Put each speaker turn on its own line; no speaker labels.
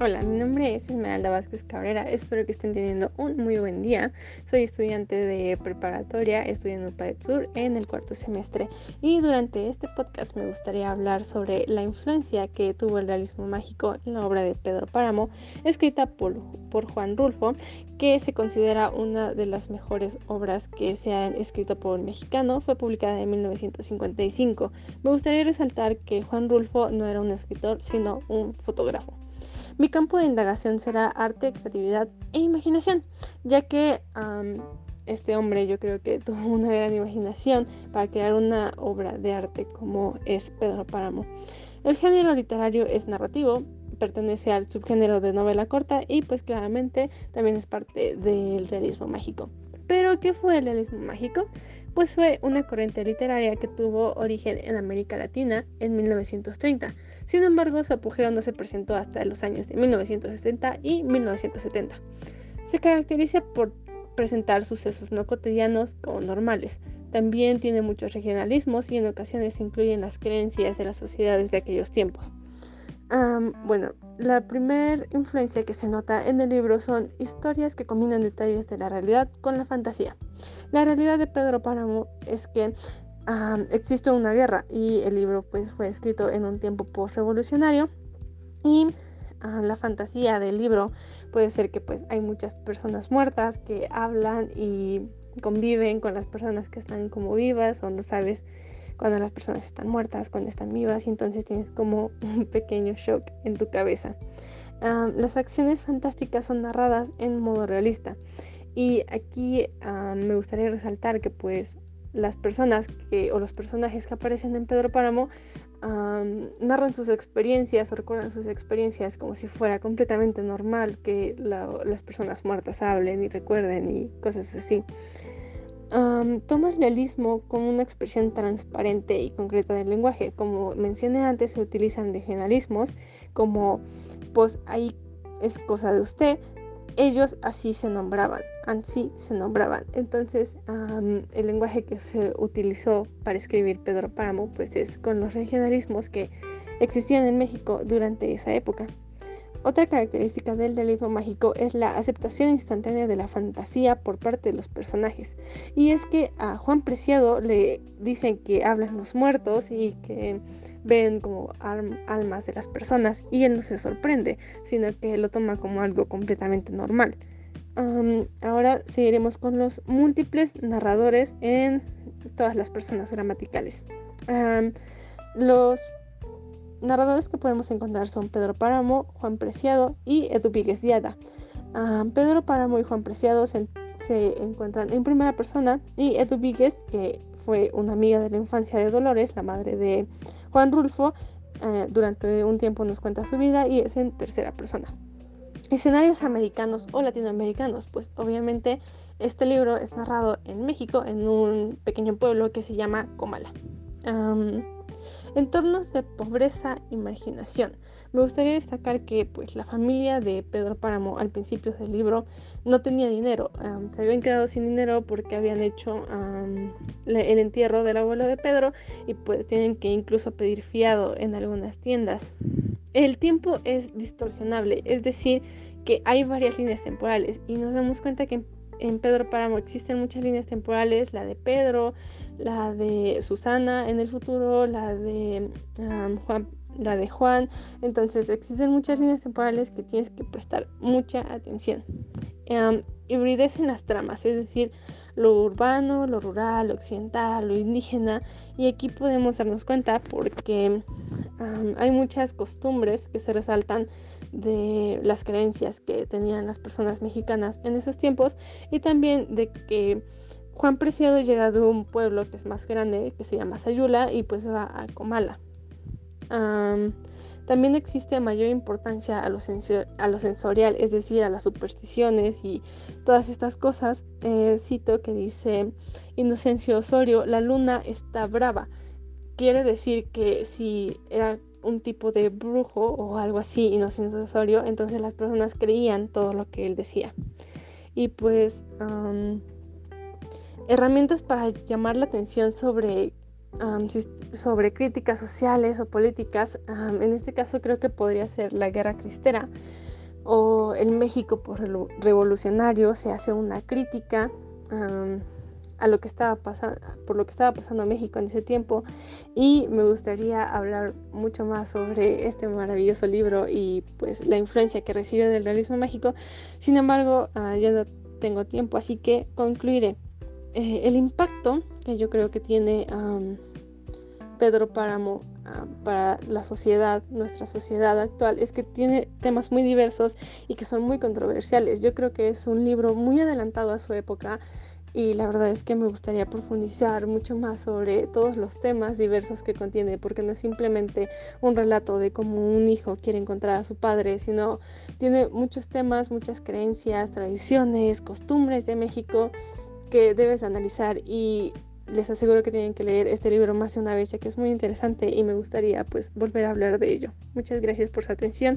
Hola, mi nombre es Esmeralda Vázquez Cabrera. Espero que estén teniendo un muy buen día. Soy estudiante de preparatoria, estudiando PAEP Sur en el cuarto semestre. Y durante este podcast me gustaría hablar sobre la influencia que tuvo el realismo mágico en la obra de Pedro Páramo, escrita por, por Juan Rulfo, que se considera una de las mejores obras que se han escrito por un mexicano. Fue publicada en 1955. Me gustaría resaltar que Juan Rulfo no era un escritor, sino un fotógrafo. Mi campo de indagación será arte, creatividad e imaginación, ya que este hombre yo creo que tuvo una gran imaginación para crear una obra de arte como es Pedro Páramo. El género literario es narrativo, pertenece al subgénero de novela corta y pues claramente también es parte del realismo mágico. Pero, ¿qué fue el realismo mágico? Pues fue una corriente literaria que tuvo origen en América Latina en 1930. Sin embargo, su apogeo no se presentó hasta los años de 1960 y 1970. Se caracteriza por presentar sucesos no cotidianos como normales. También tiene muchos regionalismos y en ocasiones incluyen las creencias de las sociedades de aquellos tiempos bueno, la primera influencia que se nota en el libro son historias que combinan detalles de la realidad con la fantasía. La realidad de Pedro Páramo es que existe una guerra y el libro pues fue escrito en un tiempo post-revolucionario y la fantasía del libro puede ser que pues hay muchas personas muertas que hablan y conviven con las personas que están como vivas o no sabes cuando las personas están muertas, cuando están vivas y entonces tienes como un pequeño shock en tu cabeza. las acciones fantásticas son narradas en modo realista y aquí me gustaría resaltar que pues las personas que o los personajes que aparecen en Pedro Páramo narran sus experiencias o recuerdan sus experiencias como si fuera completamente normal que las personas muertas hablen y recuerden y cosas así toma el realismo como una expresión transparente y concreta del lenguaje. Como mencioné antes, se utilizan regionalismos como, pues ahí es cosa de usted. Ellos así se nombraban, así se nombraban. Entonces, el lenguaje que se utilizó para escribir Pedro Páramo, pues es con los regionalismos que existían en México durante esa época. Otra característica del realismo mágico es la aceptación instantánea de la fantasía por parte de los personajes. Y es que a Juan Preciado le dicen que hablan los muertos y que ven como almas de las personas y él no se sorprende, sino que lo toma como algo completamente normal. ahora seguiremos con los múltiples narradores en todas las personas gramaticales. los narradores que podemos encontrar son Pedro Páramo, Juan Preciado y Edu Yada. Ah, Pedro Páramo y Juan Preciado se, encuentran en primera persona y Edu que fue una amiga de la infancia de Dolores, la madre de Juan Rulfo, eh, durante un tiempo nos cuenta su vida y es en tercera persona. Escenarios americanos o latinoamericanos, pues obviamente este libro es narrado en México, en un pequeño pueblo que se llama Comala. Entornos de pobreza e imaginación. Me gustaría destacar que pues, la familia de Pedro Páramo al principio del libro no tenía dinero. se habían quedado sin dinero porque habían hecho el entierro del abuelo de Pedro y pues tienen que incluso pedir fiado en algunas tiendas. El tiempo es distorsionable, es decir, que hay varias líneas temporales y nos damos cuenta que en Pedro Páramo existen muchas líneas temporales, la de Pedro, la de Susana en el futuro, la de Juan, la de Juan. Entonces existen muchas líneas temporales que tienes que prestar mucha atención. Um, hibridez las tramas, es decir, lo urbano, lo rural, lo occidental, lo indígena. Y aquí podemos darnos cuenta porque hay muchas costumbres que se resaltan de las creencias que tenían las personas mexicanas en esos tiempos y también de que Juan Preciado llega de un pueblo que es más grande, que se llama Sayula, y pues va a Comala. también existe mayor importancia a lo, sensorial, es decir, a las supersticiones y todas estas cosas. Eh, cito que dice Inocencio Osorio, la luna está brava. Quiere decir que si era un tipo de brujo o algo así, Inocencio Osorio, entonces las personas creían todo lo que él decía. Y pues herramientas para llamar la atención sobre sobre críticas sociales o políticas, en este caso creo que podría ser la guerra cristera o el México por revolucionario, se hace una crítica a lo que estaba pasando, por lo que estaba pasando en México en ese tiempo y me gustaría hablar mucho más sobre este maravilloso libro y pues la influencia que recibe del realismo mágico. Sin embargo, ah, ya no tengo tiempo, así que concluiré. Eh, el impacto que yo creo que tiene Pedro Páramo para la sociedad, nuestra sociedad actual, es que tiene temas muy diversos y que son muy controversiales. Yo creo que es un libro muy adelantado a su época y la verdad es que me gustaría profundizar mucho más sobre todos los temas diversos que contiene, porque no es simplemente un relato de cómo un hijo quiere encontrar a su padre, sino tiene muchos temas, muchas creencias, tradiciones, costumbres de México que debes analizar y les aseguro que tienen que leer este libro más de una vez ya que es muy interesante y me gustaría pues volver a hablar de ello. Muchas gracias por su atención.